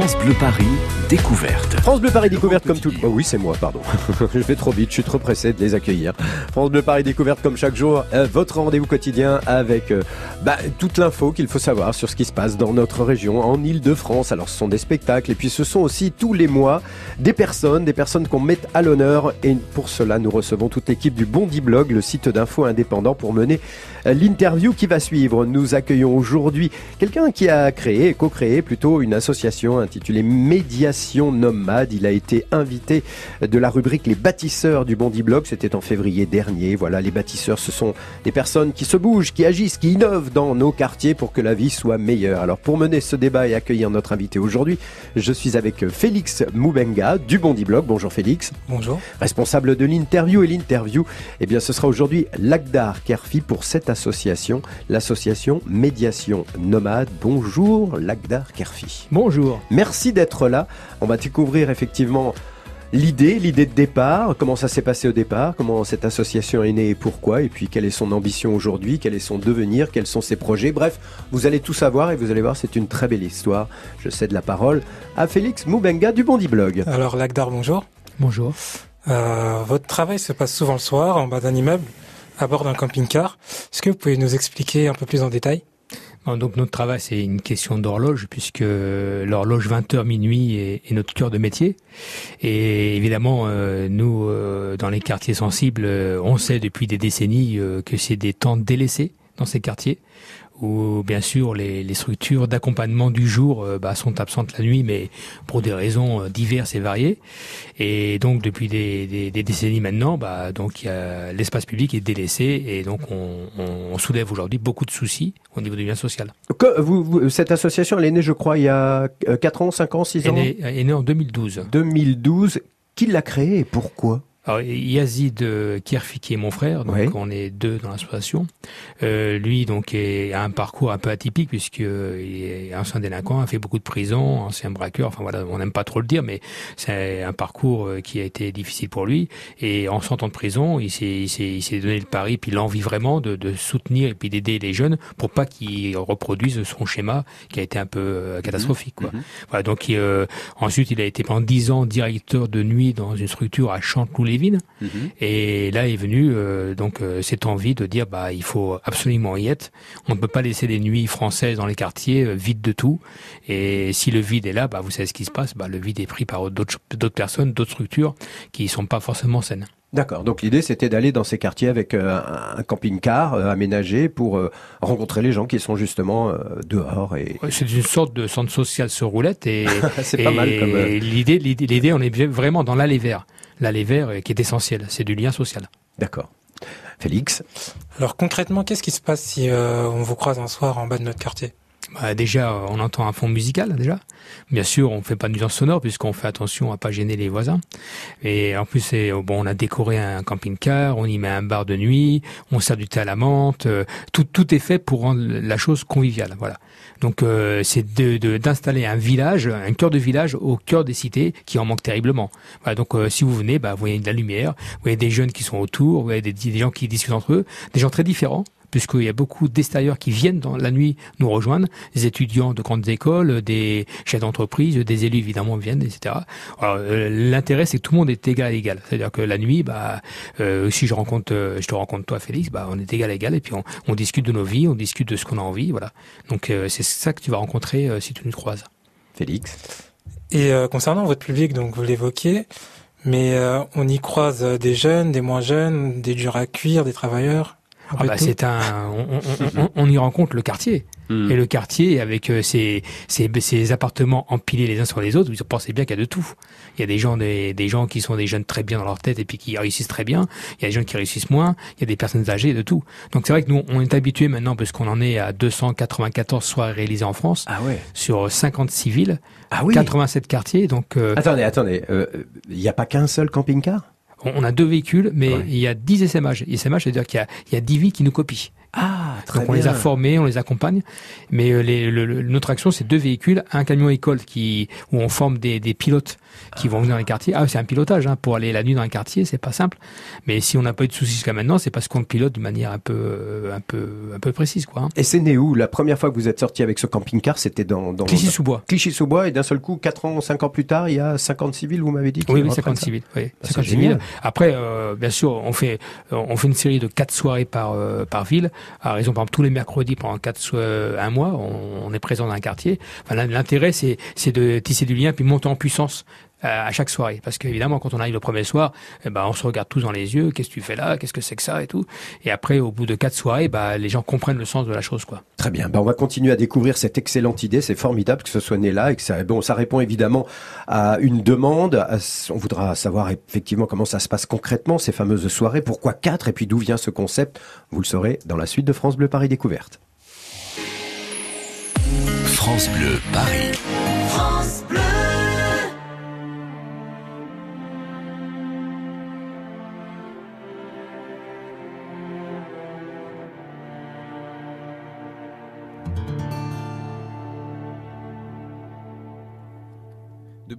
France Bleu Paris, découverte. France Bleu Paris découverte comme tout. Oh oui, c'est moi, pardon. je vais trop vite, je suis trop pressé de les accueillir. France Bleu Paris découverte comme chaque jour, euh, votre rendez-vous quotidien avec euh, bah, toute l'info qu'il faut savoir sur ce qui se passe dans notre région, en Ile-de-France. Alors, ce sont des spectacles et puis ce sont aussi tous les mois des personnes, des personnes qu'on met à l'honneur. Et pour cela, nous recevons toute l'équipe du Bondi Blog, le site d'info indépendant, pour mener l'interview qui va suivre. Nous accueillons aujourd'hui quelqu'un qui a créé, co-créé plutôt une association intitulée Médiation Nomade. Il a été invité de la rubrique Les bâtisseurs du Bondi Blog. C'était en février dernier. Voilà, les bâtisseurs, ce sont des personnes qui se bougent, qui agissent, qui innovent dans nos quartiers pour que la vie soit meilleure. Alors pour mener ce débat et accueillir notre invité aujourd'hui, je suis avec Félix Moubenga du Bondi Blog. Bonjour Félix. Bonjour. Responsable de l'interview et l'interview, eh bien ce sera aujourd'hui Lagdar Kerfi pour cette association, l'association Médiation Nomade. Bonjour Lagdar Kerfi. Bonjour. Merci d'être là. On va découvrir effectivement l'idée, l'idée de départ, comment ça s'est passé au départ, comment cette association est née et pourquoi, et puis quelle est son ambition aujourd'hui, quel est son devenir, quels sont ses projets. Bref, vous allez tout savoir et vous allez voir, c'est une très belle histoire. Je cède la parole à Félix Moubenga du Bondi Blog. Alors Lagdar, bonjour. Bonjour. Euh, votre travail se passe souvent le soir en bas d'un immeuble, à bord d'un camping-car. Est-ce que vous pouvez nous expliquer un peu plus en détail? Donc notre travail, c'est une question d'horloge, puisque l'horloge 20h minuit est, notre cœur de métier. Et évidemment, euh, nous, euh, dans les quartiers sensibles, euh, on sait depuis des décennies que c'est des temps délaissés dans ces quartiers où bien sûr les, les structures d'accompagnement du jour euh, bah, sont absentes la nuit, mais pour des raisons euh, diverses et variées. Et donc depuis des, des, des décennies maintenant, bah, donc l'espace public est délaissé et donc on, on, soulève aujourd'hui beaucoup de soucis au niveau du lien social. Que vous, cette association, elle est née, je crois, il y a 4 ans, 5 ans, 6 ans. Elle est, est née en 2012. 2012. Qui l'a créée et pourquoi? Alors, Yazid euh, Kirfi, qui est mon frère, donc on est deux dans l'association. Euh, lui, donc, est, a un parcours un peu atypique puisqu'il est ancien délinquant, a fait beaucoup de prison, ancien braqueur. Enfin voilà, on n'aime pas trop le dire, mais c'est un parcours euh, qui a été difficile pour lui. Et en sortant de prison, il s'est, il s'est, il s'est donné le pari, puis l'envie vraiment de, de soutenir et puis d'aider les jeunes pour pas qu'ils reproduisent son schéma qui a été un peu euh, catastrophique. Quoi. Mhm. Voilà, donc ensuite, il a été pendant dix ans directeur de nuit dans une structure à Chanteloup Mhm. Et là est venue euh, donc euh, cette envie de dire bah il faut absolument y être. On ne peut pas laisser les nuits françaises dans les quartiers euh, vides de tout. Et si le vide est là, bah vous savez ce qui se passe. Bah le vide est pris par d'autres d'autres personnes, d'autres structures qui sont pas forcément saines. D'accord. Donc l'idée c'était d'aller dans ces quartiers avec un camping-car aménagé pour rencontrer les gens qui sont justement dehors et. c'est une sorte de centre social sur roulette et. c'est pas mal comme. L'idée, l'idée, on est vraiment dans l'aller vers l'aller vers qui est essentiel. C'est du lien social. D'accord. Félix? Alors concrètement, qu'est-ce qui se passe si euh, on vous croise un soir en bas de notre quartier? Bah déjà, on entend un fond musical déjà. Bien sûr, on fait pas de nuisance sonore puisqu'on fait attention à pas gêner les voisins. Et en plus, c'est bon, on a décoré un camping-car, on y met un bar de nuit, on sert du thé à la menthe. Euh, tout tout est fait pour rendre la chose conviviale. Voilà. Donc euh, c'est de d'installer un village, un cœur de village au cœur des cités qui en manque terriblement. Voilà, donc euh, si vous venez, bah, vous voyez de la lumière, vous voyez des jeunes qui sont autour, vous voyez des, des gens qui discutent entre eux, des gens très différents puisqu'il y a beaucoup d'extérieurs qui viennent dans la nuit nous rejoindre, des étudiants de grandes écoles, des chefs d'entreprise, des élus évidemment viennent, etc. Alors euh, l'intérêt c'est que tout le monde est égal à égal, c'est-à-dire que la nuit, bah, euh, si je rencontre, euh, je te rencontre toi Félix, bah, on est égal à égal et puis on, on discute de nos vies, on discute de ce qu'on a envie, voilà. Donc c'est ça que tu vas rencontrer si tu nous croises. Félix. Et concernant votre public, donc vous l'évoquiez, mais on y croise des jeunes, des moins jeunes, des durs à cuire, des travailleurs. Ah bah c'est un, on, on, on, y rencontre le quartier. Hmm. Et le quartier, avec euh, ses, ses, appartements empilés les uns sur les autres, vous pensez bien qu'il y a de tout. Il y a des gens, des, des, gens qui sont des jeunes très bien dans leur tête et puis qui réussissent très bien. Il y a des gens qui réussissent moins. Il y a des personnes âgées, de tout. Donc c'est vrai que nous, on est habitués maintenant, parce qu'on en est à 294 soirées réalisées en France, ah ouais. sur 56 villes, ah oui. 87 quartiers. Donc euh, attendez, attendez, euh, il n'y a pas qu'un seul camping-car? On a deux véhicules, mais il y a 10 SMH. SMH, c'est-à-dire qu'il y a, il y a 10 vies qui nous copient Ah, très Donc on les a formés, on les accompagne. Mais euh, les, le- le- notre action, c'est deux véhicules, un camion école qui où on forme des, des pilotes qui vont venir dans les quartiers. Ah, c'est un pilotage hein, pour aller la nuit dans les quartiers, c'est pas simple. Mais si on n'a pas eu de soucis jusqu'à maintenant, c'est parce qu'on le pilote d'une manière un peu, euh, un peu, un peu précise, quoi. hein. Et c'est né où? La première fois que vous êtes sorti avec ce camping-car, c'était dans, dans Clichy-sous-Bois. Clichy-sous-Bois, et d'un seul coup, 4 ans, 5 ans plus tard, il y a 50 civils, vous m'avez dit Oui, oui, reprennent 50 ça civils. Oui, Bah, 50 c'est civils. Après, euh, bien sûr, on fait, on fait une série de quatre soirées par euh, par ville. À raison, par exemple, tous les mercredis pendant quatre euh, un mois, on, est présent dans un quartier. Enfin, l'in- l'intérêt, c'est c'est de tisser du lien puis monter en puissance. Euh, à chaque soirée, parce qu'évidemment, quand on arrive le premier soir, eh ben, on se regarde tous dans les yeux. Qu'est-ce que tu fais là? Qu'est-ce que c'est que ça? Et tout. Et après, au bout de quatre soirées, bah, les gens comprennent le sens de la chose, quoi. Très bien. Ben, on va continuer à découvrir cette excellente idée. C'est formidable que ce soit né là et que ça, bon, ça répond évidemment à une demande. À- On voudra savoir effectivement comment ça se passe concrètement, ces fameuses soirées. Pourquoi quatre et puis d'où vient ce concept? Vous le saurez dans la suite de France Bleu Paris Découverte. France Bleu Paris.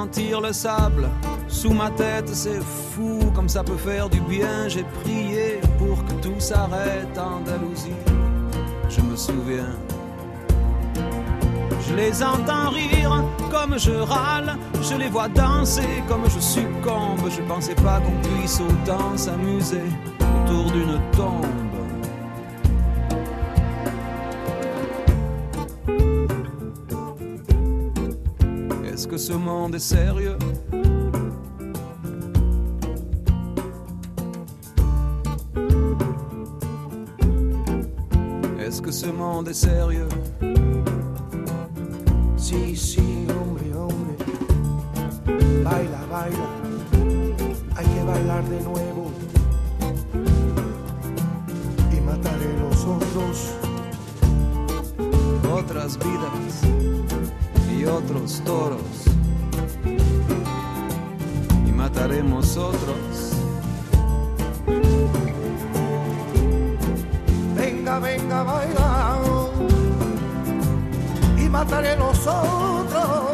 Sentir le sable sous ma tête, c'est fou comme ça peut faire du bien. J'ai prié pour que tout s'arrête Andalousie. Je me souviens. Je les entends rire comme je râle, je les vois danser comme je succombe. Je pensais pas qu'on puisse autant s'amuser autour d'une tombe. Ce monde est sérieux Est-ce que ce monde est sérieux Sí, sí, hombre, hombre. Baila, baila. Hay que bailar de nuevo. Y mataré los otros. Otras vidas y otros toros. Haremos. Venga, venga, baila y mataré los otros.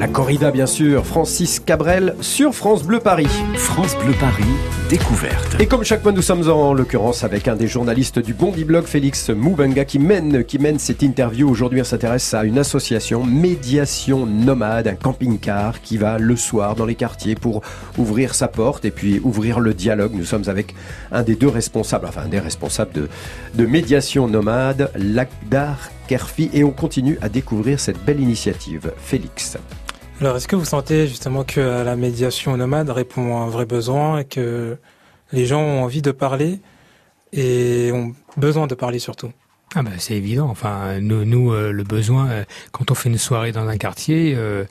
La corrida, bien sûr. Francis Cabrel sur France Bleu Paris. France Bleu Paris, découverte. Et comme chaque mois, nous sommes en l'occurrence avec un des journalistes du Bondi Blog, Félix Moubenga, qui mène, qui mène cette interview. Aujourd'hui, on s'intéresse à une association Médiation Nomade, un camping-car qui va le soir dans les quartiers pour ouvrir sa porte et puis ouvrir le dialogue. Nous sommes avec un des deux responsables, enfin un des responsables de, de Médiation Nomade, Lakdar Kerfi, et on continue à découvrir cette belle initiative. Félix. Alors, est-ce que vous sentez justement que la médiation nomade répond à un vrai besoin et que les gens ont envie de parler et ont besoin de parler surtout? Ah ben c'est évident. Enfin, nous, nous euh, le besoin euh, quand on fait une soirée dans un quartier, euh,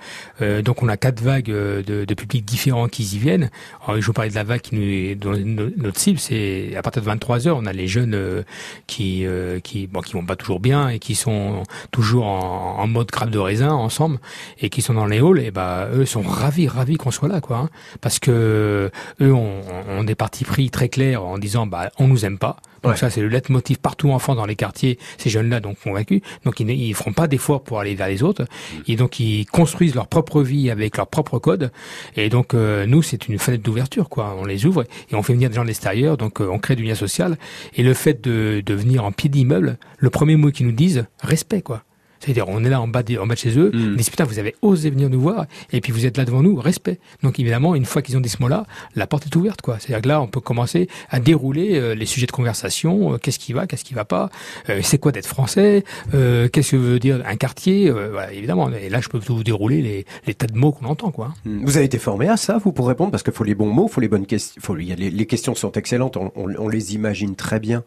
donc on a quatre vagues de, de publics différents qui y viennent. Alors, je vous parlais de la vague qui nous no- notre cible, c'est à partir de 23 heures, on a les jeunes qui qui bon qui vont pas toujours bien et qui sont toujours en, mode crabe de raisin ensemble et qui sont dans les halls. Et bah eux sont ravis ravis qu'on soit là quoi, hein, parce que eux ont, ont des partis pris très clairs en disant bah on nous aime pas. Donc Ouais. ça c'est le leitmotiv partout en France dans les quartiers. Ces jeunes-là donc convaincus, donc ils ne ils feront pas d'efforts pour aller vers les autres. Et donc ils construisent leur propre vie avec leur propre code. Et donc euh, nous c'est une fenêtre d'ouverture quoi. On les ouvre et on fait venir des gens de l'extérieur. Donc euh, on crée du lien social. Et le fait de, de venir en pied d'immeuble, le premier mot qu'ils nous disent respect quoi. C'est-à-dire, on est là en bas, de, en bas de chez eux, Mm. ils disent putain, vous avez osé venir nous voir, et puis vous êtes là devant nous, respect. Donc évidemment, une fois qu'ils ont dit ce mot-là, la porte est ouverte, quoi. C'est-à-dire que là, on peut commencer à dérouler euh, les sujets de conversation, euh, qu'est-ce qui va, qu'est-ce qui va pas, euh, c'est quoi d'être français, euh, qu'est-ce que veut dire un quartier, euh, voilà, évidemment. Et là, je peux vous dérouler les, les tas de mots qu'on entend, quoi. Vous avez été formé à ça, vous, pour répondre? Parce qu'il faut les bons mots, faut les bonnes questions. Faut, il y a les, les questions sont excellentes, on, on- on les imagine très bien.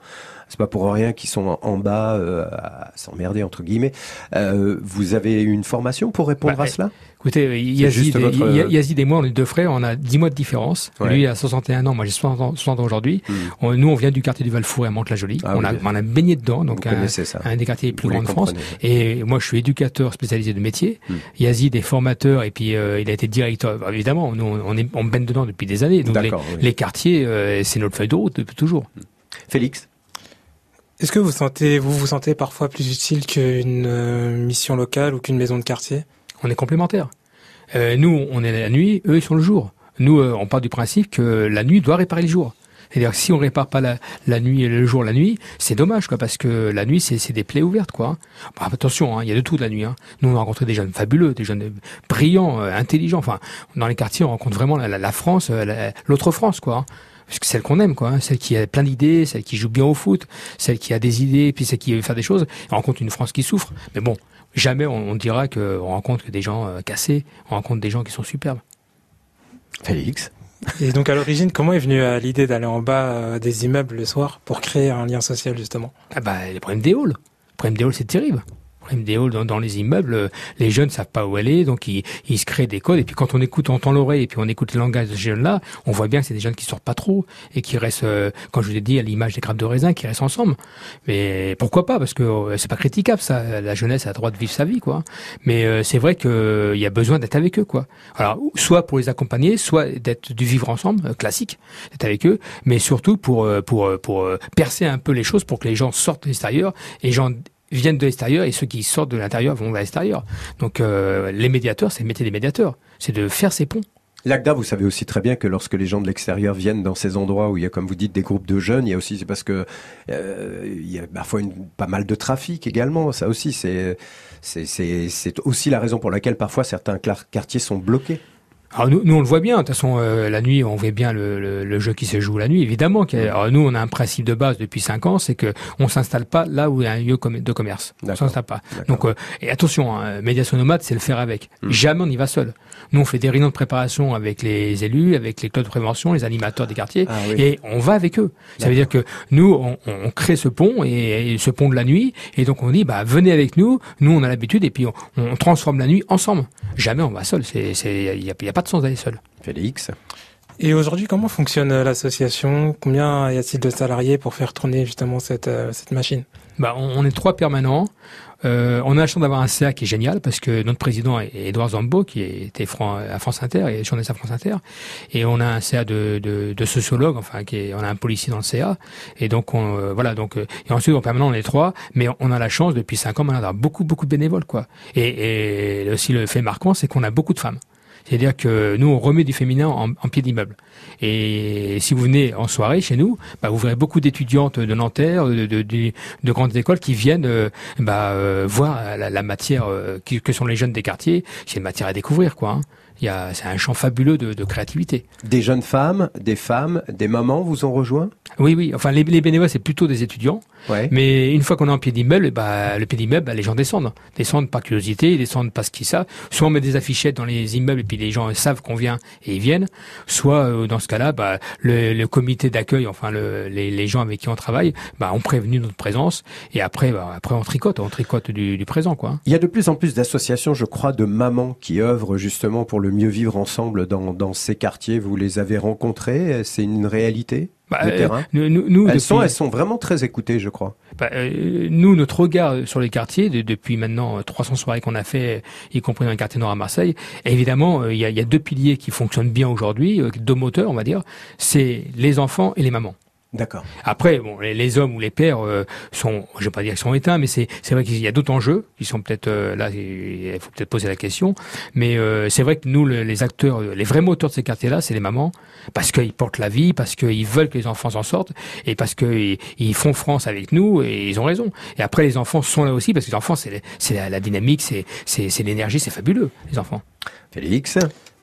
C'est pas pour rien qu'ils sont en, en bas euh, à s'emmerder, entre guillemets. Euh, vous avez une formation pour répondre Bah, à cela? Écoutez, euh, Yazid, votre- Ya- Yazid et moi, on est deux frères, on a 10 mois de différence. Ouais. Lui a 61 ans, moi j'ai 60 ans, 60 ans aujourd'hui. Hmm. Nous, on vient du quartier du Val-Four à Mantes-la-Jolie. Ah on, a, oui. on a baigné dedans, donc un, un des quartiers les plus grands de France. Et moi, je suis éducateur spécialisé de métier. Hmm. Yazid est formateur et puis euh, il a été directeur. Bah, évidemment, nous, on, est, on baigne dedans depuis des années. Donc les, oui. les quartiers, euh, c'est notre feuille de route depuis toujours. Félix? Est-ce que vous sentez, vous vous sentez parfois plus utile qu'une euh, mission locale ou qu'une maison de quartier? On est complémentaires. Euh, nous, on est la nuit, eux, ils sont le jour. Nous, euh, on part du principe que la nuit doit réparer le jour. C'est-à-dire si on répare pas la, la nuit et le jour la nuit, c'est dommage, quoi, parce que la nuit, c'est des plaies ouvertes, quoi. hein. Attention, hein, il y a de tout la nuit. Hein. Nous, on a rencontré des jeunes fabuleux, des jeunes brillants, intelligents. Enfin, dans les quartiers, on rencontre vraiment la, la- France, la- l'autre France, quoi. Parce que celle qu'on aime, quoi. hein, Celle qui a plein d'idées, celle qui joue bien au foot, celle qui a des idées, puis celle qui veut faire des choses. On rencontre une France qui souffre. Mais bon, jamais on, on dira qu'on rencontre que des gens euh, cassés. On rencontre des gens qui sont superbes. Félix Et donc à l'origine, comment est venue euh, l'idée d'aller en bas euh, des immeubles le soir pour créer un lien social justement? Ah bah, les problèmes des halls. Le problème des halls, c'est terrible. Problème des halls dans, dans les immeubles, euh, les jeunes savent pas où aller, donc ils, se créent des codes. Et puis quand on écoute, on entend l'oreille, et puis on écoute le langage de ces jeunes-là, on voit bien que c'est des jeunes qui sortent pas trop et qui restent, euh, quand je vous ai dit, à l'image des grappes de raisin, qui restent ensemble. Mais pourquoi pas? Parce que euh, c'est pas critiquable, ça. La jeunesse a le droit de vivre sa vie, quoi. Mais euh, c'est vrai qu'il y a besoin d'être avec eux, quoi. Alors, soit pour les accompagner, soit d'être du vivre ensemble, euh, classique, d'être avec eux, mais surtout pour euh, pour euh, pour euh, percer un peu les choses pour que les gens sortent de l'extérieur et les gens viennent de l'extérieur et ceux qui sortent de l'intérieur vont vers l'extérieur. Donc euh, les médiateurs, c'est le des médiateurs, c'est de faire ces ponts. Lagda, vous savez aussi très bien que lorsque les gens de l'extérieur viennent dans ces endroits où il y a, comme vous dites, des groupes de jeunes, il y a aussi, c'est parce que euh, il y a parfois pas mal de trafic également. Ça aussi, c'est c'est c'est aussi la raison pour laquelle parfois certains quartiers sont bloqués. Alors nous, nous on le voit bien, de toute façon euh, la nuit on voit bien le, le, le jeu qui se joue la nuit évidemment. a- Alors nous on a un principe de base depuis cinq ans, c'est que on s'installe pas là où il y a un lieu de commerce. On s'installe pas. Donc euh, et attention, hein, médiation nomade c'est le faire avec. Hmm. Jamais on y va seul. Nous on fait des réunions de préparation avec les élus, avec les clubs de prévention, les animateurs des quartiers. Ah oui. Et on va avec eux. Ça veut dire que nous, on, on crée ce pont et, et ce pont de la nuit, et donc on dit, bah venez avec nous. Nous, on a l'habitude, et puis on, on transforme la nuit ensemble. Jamais on va seul. C'est, c'est, il y a, il y a pas de sens d'aller seul. Félix. Et aujourd'hui, comment fonctionne euh, l'association? Combien y a-t-il de salariés pour faire tourner justement cette, euh, cette machine? Bah, on, on est trois permanents. Euh, on a la chance d'avoir un CA qui est génial parce que notre président est Edouard Zambo qui était à France Inter et journaliste à France Inter. Et on a un CA de, de, de sociologue enfin qui est, on a un policier dans le CA et donc on, euh, voilà donc euh, et ensuite on permanent on est trois mais on a la chance depuis cinq ans d'avoir beaucoup beaucoup de bénévoles quoi. Et, et aussi le fait marquant c'est qu'on a beaucoup de femmes c'est-à-dire que nous, on remet du féminin en, pied d'immeuble. Et si vous venez en soirée chez nous, bah, vous verrez beaucoup d'étudiantes de Nanterre, de, grandes écoles qui viennent euh, bah, euh, voir la, la matière euh, que sont les jeunes des quartiers. C'est une matière à découvrir, quoi. Hein c'est un champ fabuleux de, de, créativité. Des jeunes femmes, des femmes, des mamans vous ont rejoint? Oui, oui. Enfin, les, les bénévoles, c'est plutôt des étudiants. Ouais. Mais une fois qu'on est en pied d'immeuble, bah, le pied d'immeuble, bah, les gens descendent. Descendent par curiosité, ils descendent parce qu'ils savent. Soit on met des affichettes dans les immeubles et puis les gens savent qu'on vient et ils viennent. Soit, euh, dans ce cas-là, bah, le, le comité d'accueil, enfin le, les, les, gens avec qui on travaille, bah, ont prévenu notre présence. Et après, bah, après on tricote, on tricote du, du présent. Quoi. Il y a de plus en plus d'associations, je crois, de mamans qui œuvrent justement pour le mieux vivre ensemble dans, dans ces quartiers Vous les avez rencontrés C'est une réalité bah, euh, nous, nous, elles, sont, elles sont vraiment très écoutées, je crois. Bah, euh, nous, notre regard sur les quartiers, depuis maintenant 300 soirées qu'on a fait, y compris dans le quartier nord à Marseille, évidemment, euh, il y, a, y, a, deux piliers qui fonctionnent bien aujourd'hui, deux moteurs, on va dire, c'est les enfants et les mamans. D'accord. Après, bon, les, hommes ou les pères euh, sont, je vais pas dire qu'ils sont éteints, mais c'est c'est vrai qu'il y a d'autres enjeux qui sont peut-être euh, là. Il faut peut-être poser la question, mais euh, c'est vrai que nous, les acteurs, les vrais moteurs de ces quartiers-là, c'est les mamans, parce qu'ils portent la vie, parce qu'ils veulent que les enfants s'en sortent, et parce qu'ils ils font France avec nous, et ils ont raison. Et après, les enfants sont là aussi, parce que les enfants, c'est c'est la, la, dynamique, c'est c'est l'énergie, c'est fabuleux, les enfants. Félix?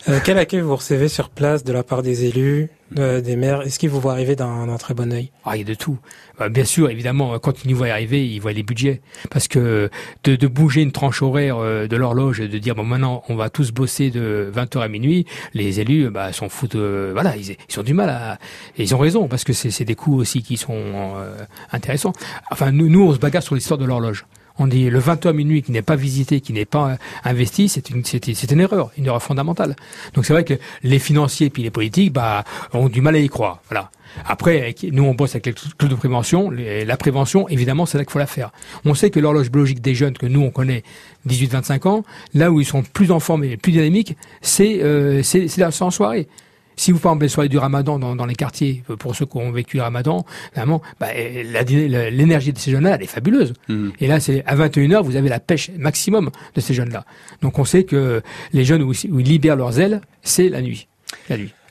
Euh, quel accueil vous recevez sur place de la part des élus, euh, des maires? Est-ce qu'ils vous voient arriver d'un très bon œil? Ah, il y a de tout. Euh, bien sûr, évidemment, quand ils nous voient arriver, ils voient les budgets. Parce que de, de bouger une tranche horaire euh, de l'horloge, de dire bon maintenant on va tous bosser de 20h à minuit, les élus bah, s'en foutent. voilà, ils, ils ont du mal à. Et ils ont raison parce que c'est des coûts aussi qui sont intéressants. Enfin, nous, nous, on se bagarre sur l'histoire de l'horloge on dit le 20h minuit qui n'est pas visité, qui n'est pas euh, investi, c'est une, c'est, une erreur, une erreur fondamentale. Donc c'est vrai que les financiers puis les politiques bah, ont du mal à y croire. Voilà. Après, nous, on bosse avec les clubs de prévention. La prévention, évidemment, c'est là qu'il faut la faire. On sait que l'horloge biologique des jeunes que nous, on connaît 18-25 ans, là où ils sont plus et plus dynamiques, c'est, euh, c'est, c'est soirée. Si vous parlez les du ramadan dans, dans, les quartiers, euh, pour ceux qui ont vécu le ramadan, vraiment, bah, l'énergie de ces jeunes-là, elle est fabuleuse. Mmh. Et là, c'est à 21h, vous avez la pêche maximum de ces jeunes-là. Donc on sait que les jeunes où, où ils libèrent leurs ailes, c'est la nuit.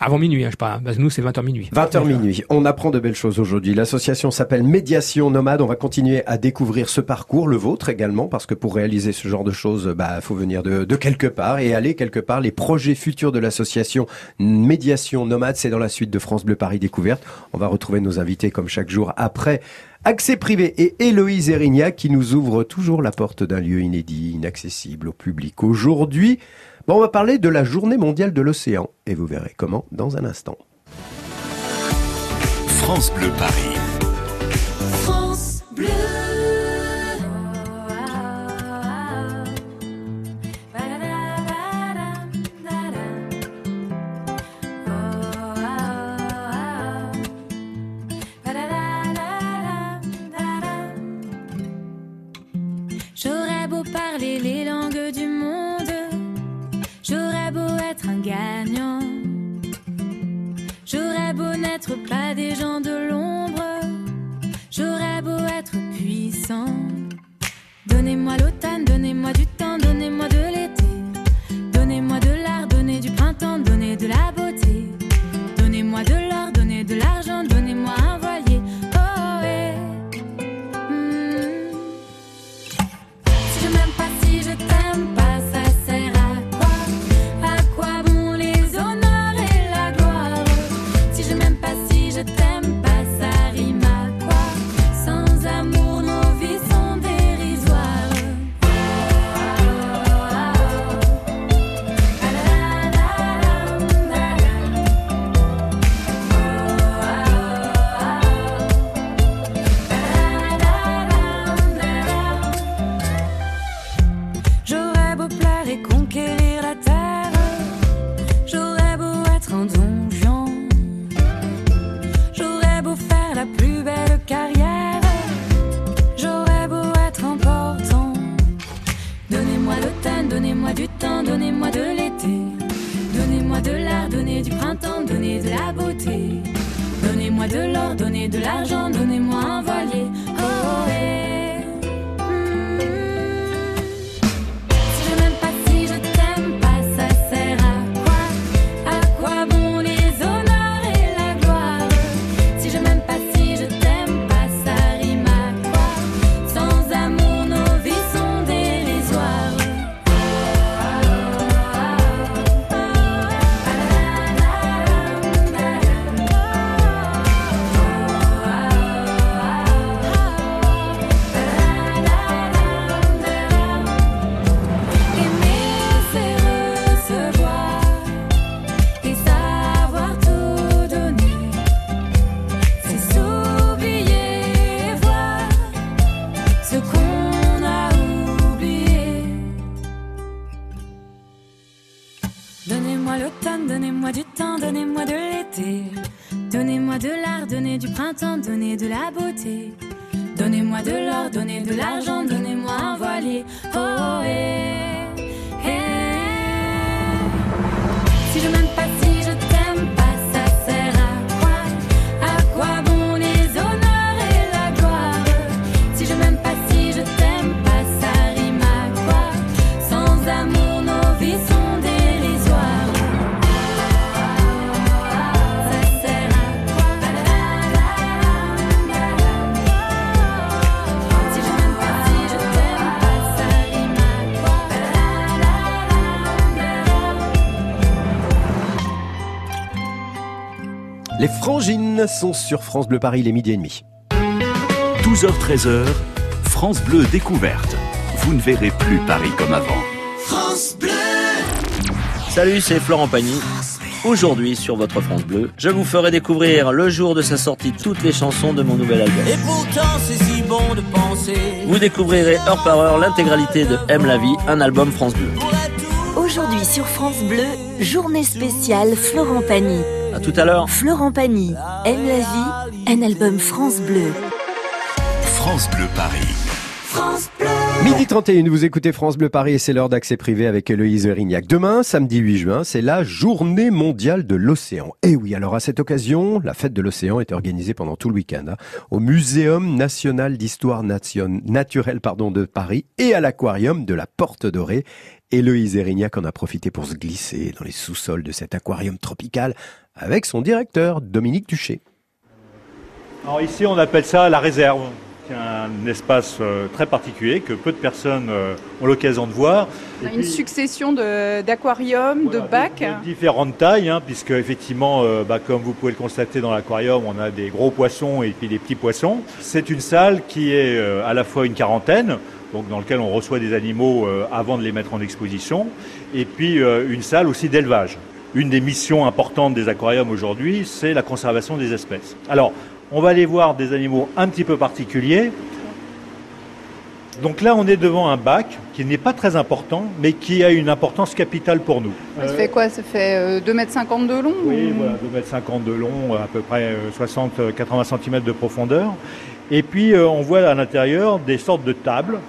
Avant minuit, hein, je parle. Parce que nous, c'est 20h minuit. 20h minuit. On apprend de belles choses aujourd'hui. L'association s'appelle Médiation Nomade. On va continuer à découvrir ce parcours, le vôtre également, parce que pour réaliser ce genre de choses, bah, faut venir de, de quelque part et aller quelque part. Les projets futurs de l'association Médiation Nomade, c'est dans la suite de France Bleu Paris Découverte. On va retrouver nos invités comme chaque jour après Accès privé et Héloïse Erignac qui nous ouvre toujours la porte d'un lieu inédit, inaccessible au public. Aujourd'hui, On va parler de la journée mondiale de l'océan et vous verrez comment dans un instant. France Bleu Paris. J'aurais beau n'être pas des gens de printemps, donnez de la beauté. Donnez-moi de l'or, donnez de l'argent, donnez-moi un voilier. Oh, oh, eh. Les frangines sont sur France Bleu Paris, les midi et demi. 12h-13h, France Bleu découverte. Vous ne verrez plus Paris comme avant. France Bleu. Salut, c'est Florent Pagny. Aujourd'hui, sur votre France Bleu, je vous ferai découvrir le jour de sa sortie toutes les chansons de mon nouvel album. Et pourtant c'est si bon de penser. Vous découvrirez heure par heure l'intégralité de Aime la vie, un album France Bleu. Aujourd'hui sur France Bleu, journée spéciale Florent Pagny. À tout à l'heure. Florent Pagny, Aime la vie, un album France Bleu. France Bleu Paris. France Bleu. Midi 31, vous écoutez France Bleu Paris et c'est l'heure d'accès privé avec Héloïse Rignac. Demain, samedi 8 juin, c'est la journée mondiale de l'océan. Et oui, alors à cette occasion, la fête de l'océan est organisée pendant tout le week-end hein, au Muséum national d'histoire nation- naturelle pardon, de Paris et à l'aquarium de la Porte Dorée. Héloïse Erignac en a profité pour se glisser dans les sous-sols de cet aquarium tropical avec son directeur, Dominique Duché. Alors ici, on appelle ça la réserve. C'est un espace euh, très particulier que peu de personnes euh, ont l'occasion de voir. Une puis, succession de- d'aquariums, de, voilà, bacs. de différentes tailles, hein, puisque effectivement, euh, bah, comme vous pouvez le constater dans l'aquarium, on a des gros poissons et puis des petits poissons. C'est une salle qui est euh, à la fois une quarantaine, donc dans laquelle on reçoit des animaux euh, avant de les mettre en exposition, et puis euh, une salle aussi d'élevage. Une des missions importantes des aquariums aujourd'hui, c'est la conservation des espèces. Alors, on va aller voir des animaux un petit peu particuliers. Donc là, on est devant un bac qui n'est pas très important, mais qui a une importance capitale pour nous. Ça fait quoi? Ça fait euh, 2,50 m de long Oui, ou- voilà, 2,50 m de long, à peu près 60-80 cm de profondeur. Et puis, euh, on voit à l'intérieur des sortes de tables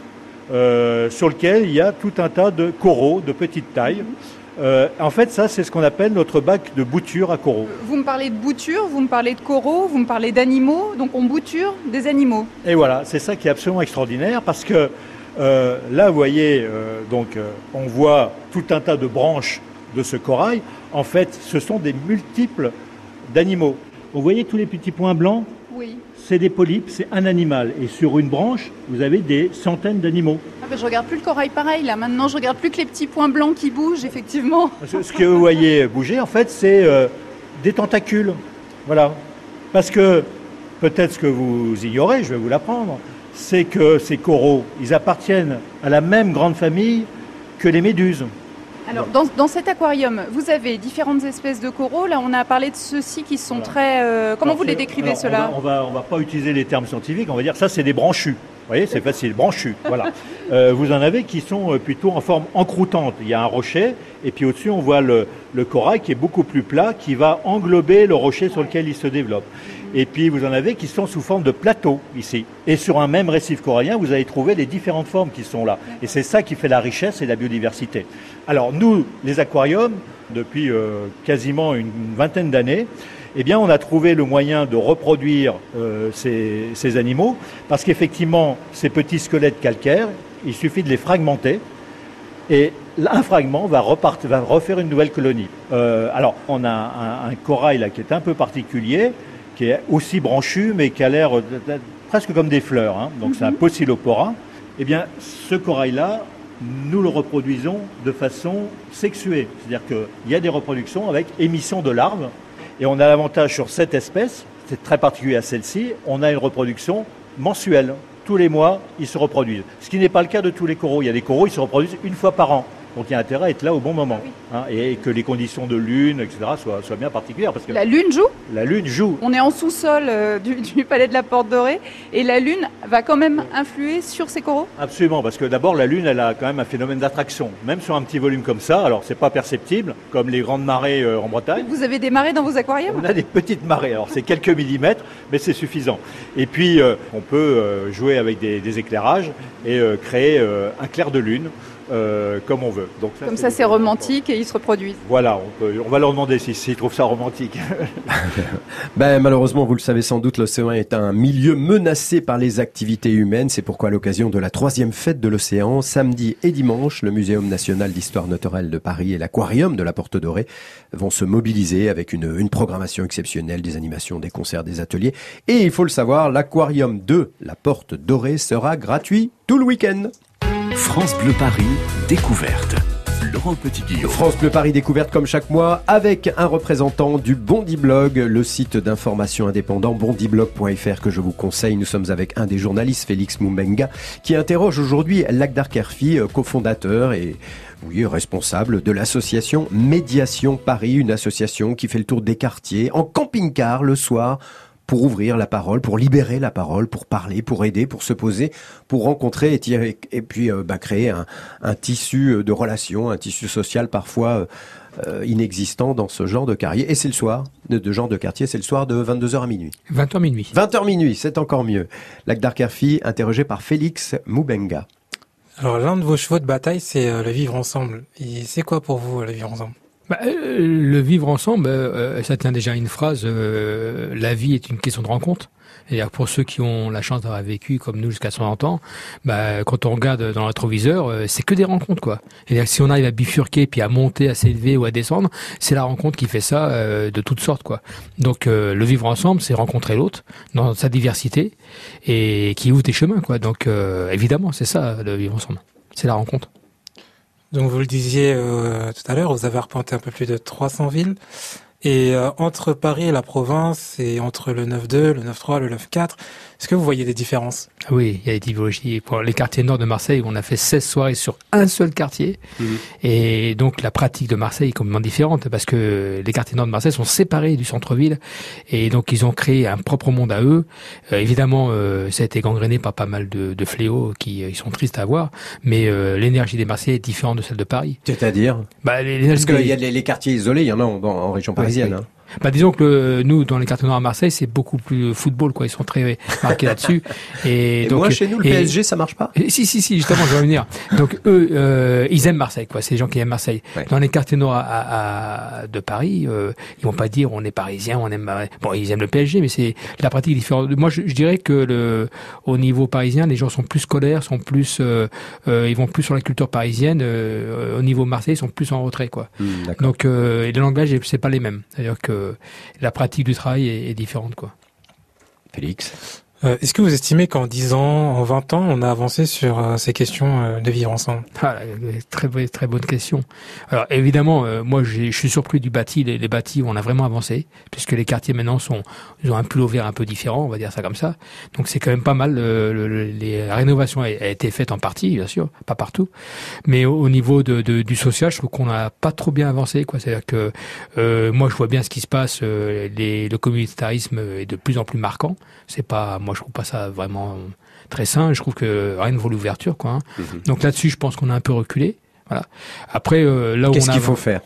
euh, sur lesquelles il y a tout un tas de coraux de petite taille. Euh, en fait, ça, c'est ce qu'on appelle notre bac de bouture à coraux. Vous me parlez de bouture, vous me parlez de coraux, vous me parlez d'animaux, donc on bouture des animaux. Et voilà, c'est ça qui est absolument extraordinaire parce que euh, là, vous voyez, euh, donc, on voit tout un tas de branches de ce corail. En fait, ce sont des multiples d'animaux. Vous voyez tous les petits points blancs? C'est des polypes, c'est un animal. Et sur une branche, vous avez des centaines d'animaux. Ah ben, je regarde plus le corail pareil là. Maintenant, je regarde plus que les petits points blancs qui bougent, effectivement. Ce ce que vous voyez bouger, en fait, c'est euh, des tentacules. Voilà. Parce que, peut-être ce que vous ignorez, je vais vous l'apprendre, c'est que ces coraux, ils appartiennent à la même grande famille que les méduses. Alors, dans, dans cet aquarium, vous avez différentes espèces de coraux. Là, on a parlé de ceux-ci qui sont très. euh, comment Alors, vous les décrivez, ceux-là On va, on va, on va pas utiliser les termes scientifiques, on va dire ça, c'est des branchus. Vous voyez, c'est facile, branchus. Voilà. Euh, vous en avez qui sont euh, plutôt en forme encroûtante. Il y a un rocher, et puis au-dessus, on voit le, le corail qui est beaucoup plus plat, qui va englober le rocher sur lequel il se développe. Et puis vous en avez qui sont sous forme de plateaux ici. Et sur un même récif corallien, vous allez trouver les différentes formes qui sont là. Et c'est ça qui fait la richesse et la biodiversité. Alors nous, les aquariums, depuis euh, quasiment une vingtaine d'années, eh bien, on a trouvé le moyen de reproduire euh, ces, animaux, parce qu'effectivement, ces petits squelettes calcaires, il suffit de les fragmenter, et un fragment va, refaire une nouvelle colonie. Euh, alors, on a un, corail qui est un peu particulier, qui est aussi branchu, mais qui a l'air presque comme des fleurs. hein. Donc, c'est un Pocillopora. Eh bien, ce corail-là, nous le reproduisons de façon sexuée. C'est-à-dire qu'il y a des reproductions avec émission de larves. Et on a l'avantage sur cette espèce, c'est très particulier à celle-ci, on a une reproduction mensuelle. Tous les mois, ils se reproduisent. Ce qui n'est pas le cas de tous les coraux. Il y a des coraux, ils se reproduisent une fois par an. Donc il y a intérêt à être là au bon moment. hein, et que les conditions de lune, etc., soient, soient bien particulières. Parce que La Lune joue la lune joue. On est en sous-sol euh, du, du palais de la Porte Dorée et la Lune va quand même influer sur ces coraux Absolument, parce que d'abord la Lune, elle a quand même un phénomène d'attraction, même sur un petit volume comme ça. Alors c'est pas perceptible, comme les grandes marées euh, en Bretagne. Vous avez des marées dans vos aquariums? On a des petites marées, alors c'est quelques millimètres, mais c'est suffisant. Et puis euh, on peut jouer avec des, des éclairages et créer un clair de lune euh, comme on veut. Donc Comme ça, c'est romantique et ils se reproduisent. Voilà, on, peut- on va leur demander s'ils s'ils trouvent ça romantique. Ben, malheureusement, vous le savez sans doute, l'océan est un milieu menacé par les activités humaines. C'est pourquoi, à l'occasion de la troisième fête de l'océan, samedi et dimanche, le Muséum national d'histoire naturelle de Paris et l'Aquarium de la Porte Dorée vont se mobiliser avec une, une programmation exceptionnelle, des animations, des concerts, des ateliers. Et il faut le savoir, l'Aquarium de la Porte Dorée sera gratuit tout le week-end. France Bleu Paris, découverte. Laurent Petit-Guillaume. France Bleu Paris découverte comme chaque mois avec un représentant du Bondi Blog, le site d'information indépendant bondiblog.fr que je vous conseille. Nous sommes avec un des journalistes, Félix Mumbenga, qui interroge aujourd'hui Lagdar Kerfi, euh, cofondateur et oui, responsable de l'association Médiation Paris, une association qui fait le tour des quartiers en camping-car le soir pour ouvrir la parole, pour libérer la parole, pour parler, pour aider, pour se poser, pour rencontrer et, tirer- et puis euh, bah, créer un, un tissu de relations, un tissu social parfois euh, euh, inexistant dans ce genre de quartier. Et c'est le soir, de, de genre de quartier, c'est le soir de 22h à minuit. 20h minuit. 20h minuit, c'est encore mieux. Lagdar Kerfi, interrogé par Félix Moubenga. Alors l'un de vos chevaux de bataille, c'est euh, le vivre ensemble. Et c'est quoi pour vous le vivre ensemble? Bah, euh, le vivre ensemble, euh, ça tient déjà à une phrase. euh, la vie est une question de rencontre. Et pour ceux qui ont la chance d'avoir vécu comme nous jusqu'à 100 ans, bah, quand on regarde dans le rétroviseur, euh, c'est que des rencontres quoi. Et si on arrive à bifurquer puis à monter, à s'élever ou à descendre, c'est la rencontre qui fait ça euh, de toutes sortes quoi. Donc euh, le vivre ensemble, c'est rencontrer l'autre dans sa diversité et qui ouvre des chemins quoi. Donc euh, évidemment, c'est ça le vivre ensemble. C'est la rencontre. Donc vous le disiez euh, tout à l'heure, vous avez arpenté un peu plus de 300 villes. Et euh, entre Paris et la province, et entre le 9-2, le 9-3, le 9-4, est-ce que vous voyez des différences? Oui, il y a des typologies. Pour les quartiers nord de Marseille, on a fait 16 soirées sur un seul quartier. Et donc la pratique de Marseille est complètement différente parce que les quartiers nord de Marseille sont séparés du centre-ville. Et donc ils ont créé un propre monde à eux. Euh, évidemment, euh, ça a été gangréné par pas mal de, de fléaux qui euh, ils sont tristes à voir. Mais euh, l'énergie des Marseillais est différente de celle de Paris. C'est-à-dire? Bah, les, Parce qu'il y a les, les quartiers isolés, il y en a en, en région parisienne. Oui. hein. Bah disons que le- nous dans les quartiers nord à Marseille c'est beaucoup plus football quoi ils sont très marqués là-dessus et, Et donc moi, chez nous, le et- PSG, ça marche pas? Et si, si, si, justement, je vais revenir. Donc, eux, euh, ils aiment Marseille, quoi. C'est les gens qui aiment Marseille. Dans les quartiers nord à, à- de Paris, euh, ils vont pas dire on est parisien, on aime. Mar- Bon, ils aiment le PSG, mais c'est la pratique différente. Moi, je, je dirais que le, au niveau parisien, les gens sont plus scolaires, sont plus, euh, euh, ils vont plus sur la culture parisienne. euh, au niveau Marseille, ils sont plus en retrait, quoi. Hmm, Donc, euh, et le langage, c'est pas les mêmes. C'est-à-dire que la pratique du travail est, est différente, quoi. Félix? Euh, Est-ce que vous estimez qu'en 10 ans, en 20 ans, on a avancé sur euh, ces questions euh, de vivre ensemble? Ah, très, bonne- très bonne question. Alors évidemment, euh, moi je suis surpris du bâti. Les, les bâtis, on a vraiment avancé, puisque les quartiers maintenant sont, ils ont un pull vert un peu différent, on va dire ça comme ça. Donc c'est quand même pas mal. euh, le- le- les, la rénovation a, été faite en partie, bien sûr, pas partout, mais au, au niveau de, de- du social, je trouve qu'on n'a pas trop bien avancé. C'est-à-dire que euh, moi je vois bien ce qui se passe. euh, les, le communautarisme est de plus en plus marquant. C'est pas, moi je trouve pas ça vraiment très sain. Je trouve que rien ne vaut l'ouverture, quoi. hein. Donc là-dessus, je pense qu'on a un peu reculé. Voilà. Après, euh, là où Qu'est-ce on a- qu'il faut faire?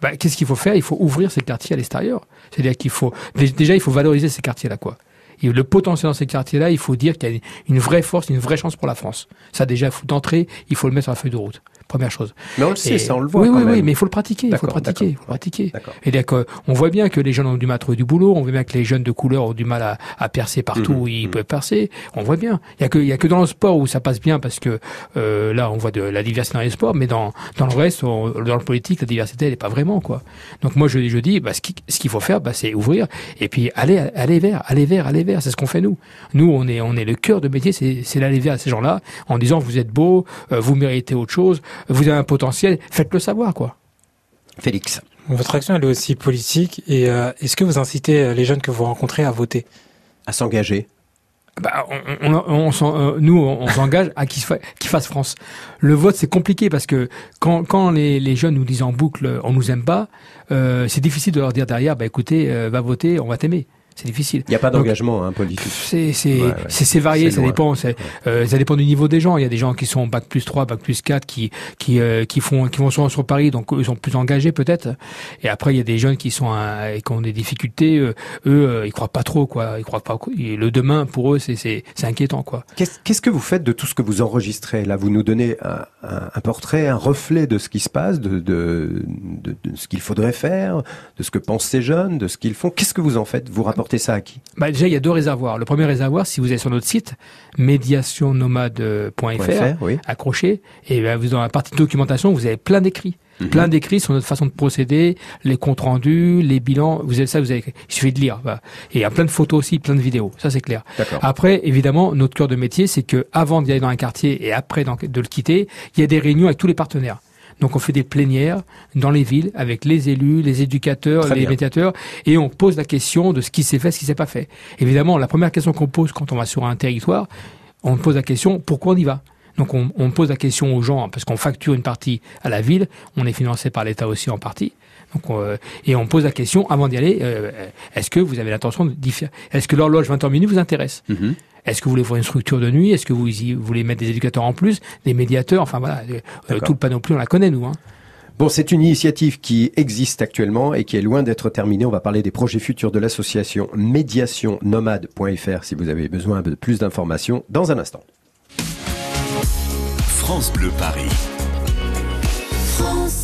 Bah, qu'est-ce qu'il faut faire? Il faut ouvrir ces quartiers à l'extérieur. C'est-à-dire qu'il faut dé- déjà il faut valoriser ces quartiers-là, quoi. Et le potentiel dans ces quartiers-là, il faut dire qu'il y a une vraie force, une vraie chance pour la France. Ça déjà d'entrée, il faut le mettre sur la feuille de route. Première chose. Mais on le sait, ça, on le voit Oui, quand oui, oui, mais il faut le pratiquer. Il faut le pratiquer. Faut le pratiquer. D'accord. Et d'accord, on voit bien que les jeunes ont du mal à trouver du boulot. On voit bien que les jeunes de couleur ont du mal à, à percer partout Mhm, où ils peuvent percer. On voit bien. Il y a que, il y a que dans le sport où ça passe bien parce que euh, là, on voit de la diversité dans les sports, mais dans dans le reste, on- dans le politique, la diversité, elle est pas vraiment quoi. Donc moi, je, je dis, bah, ce qui- ce qu'il faut faire, bah, c'est ouvrir et puis aller aller vers, aller vers, aller vers. C'est ce qu'on fait nous. Nous, on est on est le cœur de métier, c'est d'aller vers ces gens-là en disant vous êtes beaux, euh, vous méritez autre chose, vous avez un potentiel, faites-le savoir quoi. Félix. Votre action, elle est aussi politique. Et euh, est-ce que vous incitez euh, les jeunes que vous rencontrez à voter? À s'engager. Bah, on, on, on s'en- euh, nous, on, on s'engage à qu'ils qu'ils fassent France. Le vote, c'est compliqué parce que quand, quand les, les jeunes nous disent en boucle, on nous aime pas, euh, c'est difficile de leur dire derrière, bah écoutez, euh, va voter, on va t'aimer. C'est difficile. Il n'y a pas d'engagement hein, politique. c'est c'est Ouais, ouais. c'est c'est varié, ça dépend. euh, ça dépend du niveau des gens. Il y a des gens qui sont bac plus 3, bac plus 4, qui qui euh, qui font qui vont souvent sur Paris, donc eux ils sont plus engagés peut-être. Et après il y a des jeunes qui sont qui ont des difficultés. euh, eux ils croient pas trop quoi. Ils croient pas. Et le demain pour eux c'est c'est c'est inquiétant quoi. Qu'est-ce qu'est-ce que vous faites de tout ce que vous enregistrez Là, vous nous donnez un, un- un portrait, un reflet de ce qui se passe, de, de, de- de ce qu'il faudrait faire, de ce que pensent ces jeunes, de ce qu'ils font. Qu'est-ce que vous en faites Vous rapportez ça à qui Bah déjà, il y a deux réservoirs. Le premier réservoir, si vous allez sur notre site, médiationnomade.fr, oui. accroché, et ben, vous dans la partie documentation, vous avez plein d'écrits. Mhm. Plein d'écrits sur notre façon de procéder, les comptes rendus, les bilans. Vous avez ça, vous avez, il suffit de lire. voilà. Et il y a plein de photos aussi, plein de vidéos. Ça, c'est clair. D'accord. Après, évidemment, notre cœur de métier, c'est que avant d'y aller dans un quartier et après de le quitter, il y a des réunions avec tous les partenaires. Donc on fait des plénières dans les villes avec les élus, les éducateurs, Très les bien. médiateurs, et on pose la question de ce qui s'est fait, ce qui s'est pas fait. Évidemment, la première question qu'on pose quand on va sur un territoire, on pose la question pourquoi on y va? Donc on, on pose la question aux gens parce qu'on facture une partie à la ville, on est financé par l'État aussi en partie. Donc on, euh, et on pose la question avant d'y aller euh, est-ce que vous avez l'intention de Est-ce que l'horloge 20h minuit vous intéresse? Mhm. Est-ce que vous voulez voir une structure de nuit? Est-ce que vous, y- vous voulez mettre des éducateurs en plus, des médiateurs? Enfin voilà, euh, tout le panoplie on la connaît nous. Hein. Bon, c'est une initiative qui existe actuellement et qui est loin d'être terminée. On va parler des projets futurs de l'association médiationnomade.fr si vous avez besoin de plus d'informations dans un instant. France Bleu Paris. France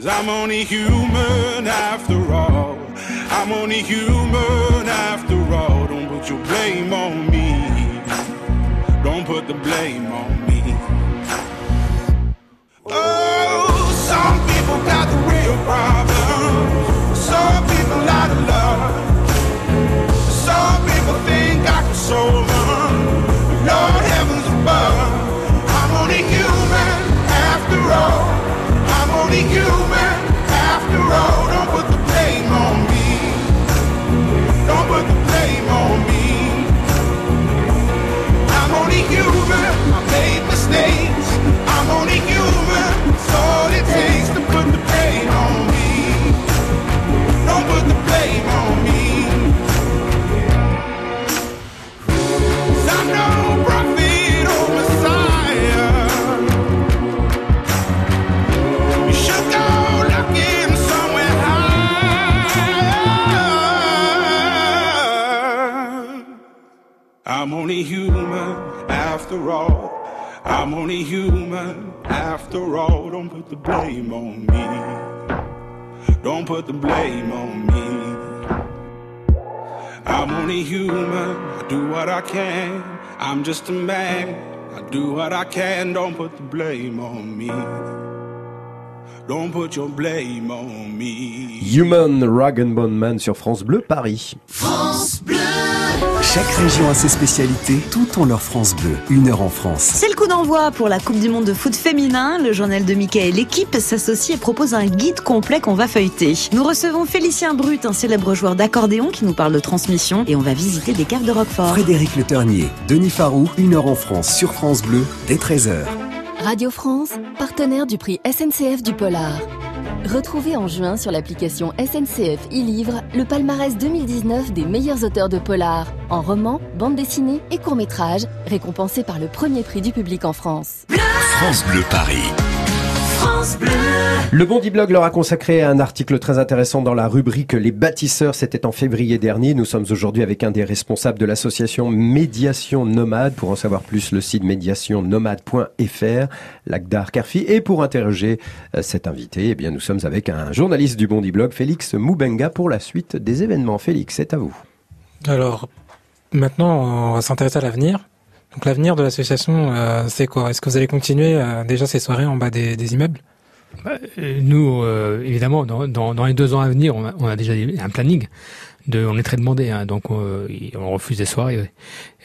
Cause I'm only human after all. I'm only human after all. Don't put your blame on me. Don't put the blame on me. Oh, some people got the real problem. Put the blame on me. Don't put your blame on me. Human Rag and Bone Man sur France Bleu Paris. France Bleu. Chaque région a ses spécialités, tout ont leur France Bleu. Une heure en France. C'est le coup d'envoi pour la Coupe du Monde de foot féminin. Le journal de Mickey et l'équipe s'associent et proposent un guide complet qu'on va feuilleter. Nous recevons Félicien Brut, un célèbre joueur d'accordéon qui nous parle de transmission et on va visiter des caves de Roquefort. Frédéric Le Ternier, Denis Farou, Une heure en France sur France Bleu, dès 13h. Radio France, partenaire du prix SNCF du Polar. Retrouvez en juin sur l'application SNCF e-Livre le palmarès 2019 des meilleurs auteurs de polar, en roman, bande dessinée et court-métrage, récompensés par le premier prix du public en France. France Bleu Paris. France Bleu. Le Bondi Blog leur a consacré un article très intéressant dans la rubrique Les bâtisseurs. C'était en février dernier. Nous sommes aujourd'hui avec un des responsables de l'association Médiation Nomade. Pour en savoir plus, le site médiationnomade.fr, Lagdar Karfi. Et pour interroger euh, cet invité, eh bien, nous sommes avec un journaliste du Bondi Blog, Félix Moubenga, pour la suite des événements. Félix, c'est à vous. Alors, maintenant, on va s'intéresser à l'avenir. Donc, l'avenir de l'association, euh, c'est quoi? Est-ce que vous allez continuer euh, déjà ces soirées en bas des, des immeubles? Nous, euh, évidemment, dans, dans, les deux ans à venir, on a, déjà un planning. De, on est très demandé, hein, donc euh, on refuse des soirées.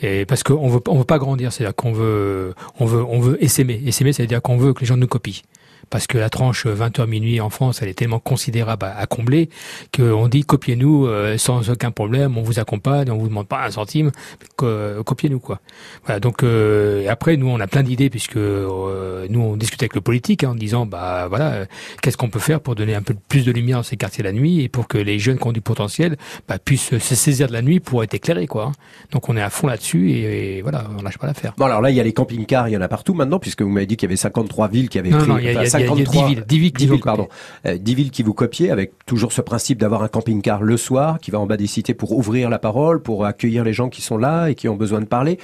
Et parce qu'on veut, on veut pas grandir, c'est-à-dire qu'on veut, on veut, on veut essaimer. Essaimer, c'est-à-dire qu'on veut que les gens nous copient. Parce que la tranche 20h minuit en France, elle est tellement considérable à, à combler qu'on dit copiez-nous euh, sans aucun problème, on vous accompagne, on vous demande pas un centime, co- copiez-nous quoi. Voilà, donc euh, après nous on a plein d'idées puisque euh, nous on discute avec le politique hein, en disant bah voilà euh, qu'est-ce qu'on peut faire pour donner un peu plus de lumière dans ces quartiers la nuit et pour que les jeunes qui ont du potentiel bah, puissent se saisir de la nuit pour être éclairés quoi. hein. Donc on est à fond là-dessus et, et voilà on lâche pas l'affaire. Bon, alors là, il y a les camping-cars, il y en a partout maintenant, puisque vous m'avez dit qu'il y avait 53 villes qui avaient Non, pris. non, a- il y a- il y a- il y a 53, 10 villes, 10 villes qui 10 nous ont villes, pardon. Euh, 10 villes qui vous copiez, avec toujours ce principe d'avoir un camping-car le soir, qui va en bas des cités pour ouvrir la parole, pour accueillir les gens qui sont là et qui ont besoin de parler.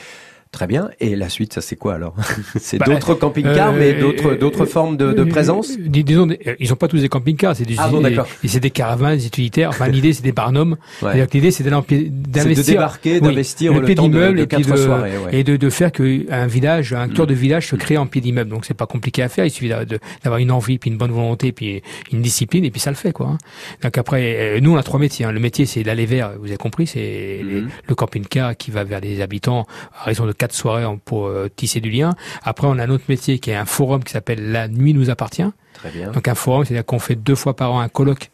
Très bien. Et la suite, ça c'est quoi alors C'est Bah, d'autres camping-cars, euh, mais d'autres euh, d'autres formes de, de Euh, présence dis- Disons, euh, ils ont pas tous des camping-cars, c'est des, Ah bon, c'est des caravanes, des utilitaires. Enfin, l'idée, c'est des barnums. Ouais. L'idée, c'est d'aller en pied- d'investir, débarquer, oui, d'investir le pied de- d'immeuble de et puis de, soirées, ouais. et de, de faire que un village, un cœur de village se crée en pied d'immeuble. Donc, c'est pas compliqué à faire. Il suffit d'a- de- d'avoir une envie, puis une bonne volonté, puis une discipline, et puis ça le fait, quoi. hein. Donc après, euh, nous, on a trois métiers. hein. Le métier, c'est l'aller vers. Vous avez compris, c'est les- le camping-car qui va vers les habitants à raison de quatre soirées pour euh, tisser du lien. Après, on a un autre métier qui est un forum qui s'appelle La Nuit nous appartient. Très bien. Donc un forum, c'est-à-dire qu'on fait deux fois par an un colloque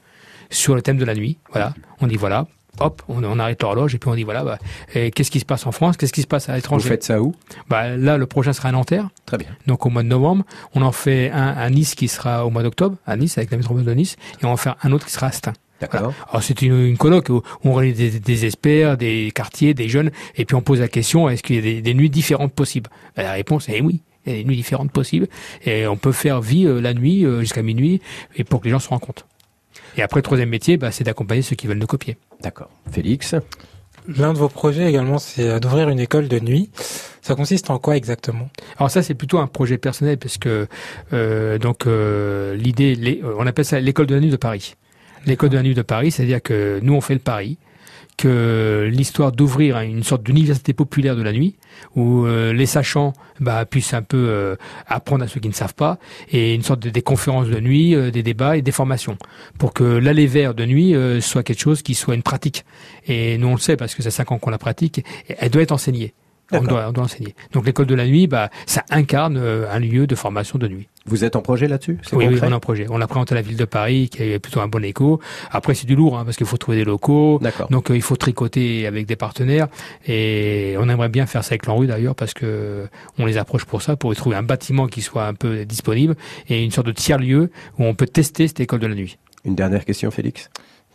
sur le thème de la nuit. Voilà, on dit voilà, hop, on, on arrête l'horloge et puis on dit voilà, bah, et qu'est-ce qui se passe en France, qu'est-ce qui se passe à l'étranger? Vous faites ça où? Bah là, le prochain sera à Nanterre. Très bien. Donc au mois de novembre, on en fait un à Nice qui sera au mois d'octobre, à Nice avec la métropole de Nice, et on va en faire un autre qui sera à Stein. D'accord. Alors c'est une, une colloque où, on réunit des, des experts, des quartiers, des jeunes, et puis on pose la question est-ce qu'il y a des, des nuits différentes possibles? Ben, La réponse est oui. Il y a des nuits différentes possibles et on peut faire vie euh, la nuit euh, jusqu'à minuit et pour que les gens se rendent compte. Et après, le troisième métier, bah, c'est d'accompagner ceux qui veulent nous copier. D'accord. Félix? L'un de vos projets également, c'est euh, d'ouvrir une école de nuit. Ça consiste en quoi exactement? Alors ça, c'est plutôt un projet personnel parce que euh, donc euh, l'idée, euh, on appelle ça l'école de la nuit de Paris. L'école de la nuit de Paris, c'est-à-dire que nous on fait le pari que l'histoire d'ouvrir une sorte d'université populaire de la nuit où euh, les sachants bah, puissent un peu euh, apprendre à ceux qui ne savent pas et une sorte de conférences de nuit, euh, des débats et des formations pour que l'aller vers de nuit soit quelque chose qui soit une pratique. Et nous on le sait parce que c'est cinq ans qu'on la pratique, elle doit être enseignée. On doit, on doit enseigner. Donc l'école de la nuit, bah, ça incarne euh, un lieu de formation de nuit. Vous êtes en projet là-dessus? Oui, oui, on a un projet. On l'a présenté à la ville de Paris, qui a eu plutôt un bon écho. Après, c'est du lourd, hein, parce qu'il faut trouver des locaux. D'accord. Donc, euh, il faut tricoter avec des partenaires. Et on aimerait bien faire ça avec l'ANRU, d'ailleurs, parce que on les approche pour ça, pour y trouver un bâtiment qui soit un peu disponible et une sorte de tiers-lieu où on peut tester cette école de la nuit. Une dernière question, Félix?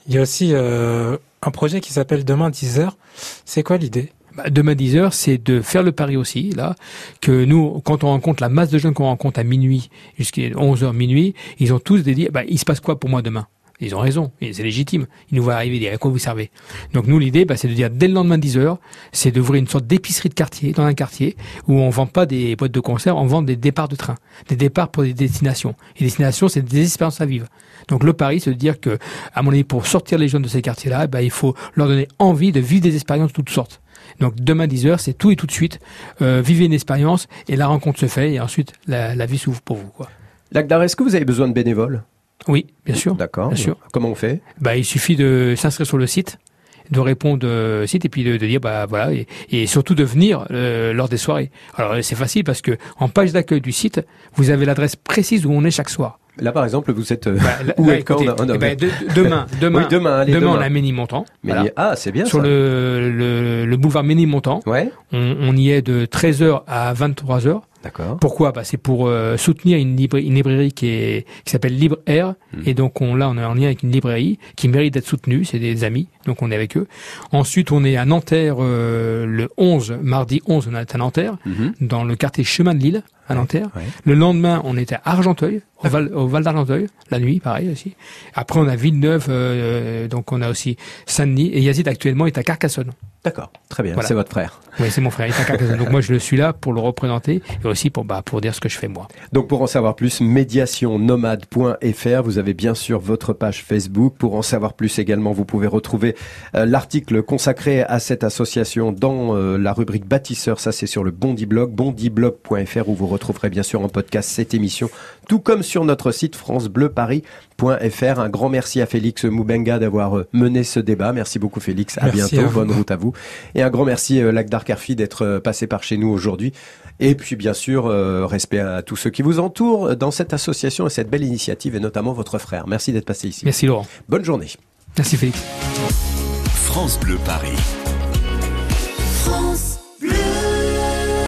Il y a aussi euh, un projet qui s'appelle Demain 10 heures. C'est quoi l'idée? Bah, demain 10 heures, c'est de faire le pari aussi, là, que nous, quand on rencontre la masse de jeunes qu'on rencontre à minuit, jusqu'à 11 heures minuit, ils ont tous dédié, bah, il se passe quoi pour moi demain? Ils ont raison, et c'est légitime. Ils nous voient arriver, disent à quoi vous servez? Donc nous, l'idée, bah, c'est de dire dès le lendemain de 10 heures, c'est d'ouvrir une sorte d'épicerie de quartier dans un quartier où on vend pas des boîtes de conserve, on vend des départs de train, des départs pour des destinations. Et destinations, c'est des expériences à vivre. Donc le pari, c'est de dire que, à mon avis, pour sortir les jeunes de ces quartiers-là, bah, il faut leur donner envie de vivre des expériences de toutes sortes. Donc demain 10 heures, c'est tout et tout de suite. Euh, vivez une expérience et la rencontre se fait et ensuite la, la vie s'ouvre pour vous. Quoi. Lagdar, est-ce que vous avez besoin de bénévoles? Oui, bien sûr. D'accord. Bien sûr. Comment on fait? Bah, il suffit de s'inscrire sur le site, de répondre au site et puis de, de dire bah voilà et, et surtout de venir euh, lors des soirées. Alors c'est facile parce que en page d'accueil du site, vous avez l'adresse précise où on est chaque soir. Là, par exemple, vous êtes euh, Bah, où là, et quand écoutez, on a- on a- eh ben, de- demain, demain, Oui, demain, allez, demain, demain. on a Ménilmontant. Mais Voilà. ah, c'est bien Sur ça. le, le, le boulevard Ménilmontant. Ouais. On, on y est de 13h à 23h. D'accord. Pourquoi? Bah, C'est pour euh, soutenir une, libra- une librairie qui, est, qui s'appelle Libre Air. Hmm. Et donc on, là, on est en lien avec une librairie qui mérite d'être soutenue. C'est des amis, donc on est avec eux. Ensuite, on est à Nanterre euh, le 11, mardi 11, on est à Nanterre, Mhm. dans le quartier Chemin de Lille, à Nanterre. Le lendemain, on était à Argenteuil, au Val, au Val d'Argenteuil, la nuit, pareil aussi. Après, on a Villeneuve, euh, donc on a aussi Saint-Denis. Et Yazid, actuellement, est à Carcassonne. D'accord, très bien. Voilà. C'est votre frère. Oui, c'est mon frère, il est à Carcassonne. donc moi, je le suis là pour le représenter et aussi pour, bah, pour dire ce que je fais moi. Donc pour en savoir plus, médiationnomade.fr, vous avez bien sûr votre page Facebook. Pour en savoir plus également, vous pouvez retrouver euh, l'article consacré à cette association dans euh, la rubrique bâtisseur. Ça c'est sur le Bondi Blog, bondiblog.fr où vous retrouverez bien sûr en podcast cette émission, tout comme sur notre site francebleuparis.fr. Un grand merci à Félix Moubenga d'avoir euh, mené ce débat. Merci beaucoup Félix. À Merci bientôt. à. Bonne route à vous. Et un grand merci Lagdar Karfi d'être passé par chez nous aujourd'hui. Et puis bien sûr, respect à tous ceux qui vous entourent dans cette association et cette belle initiative, et notamment votre frère. Merci d'être passé ici. Merci Laurent. Bonne journée. Merci Félix. France Bleu Paris.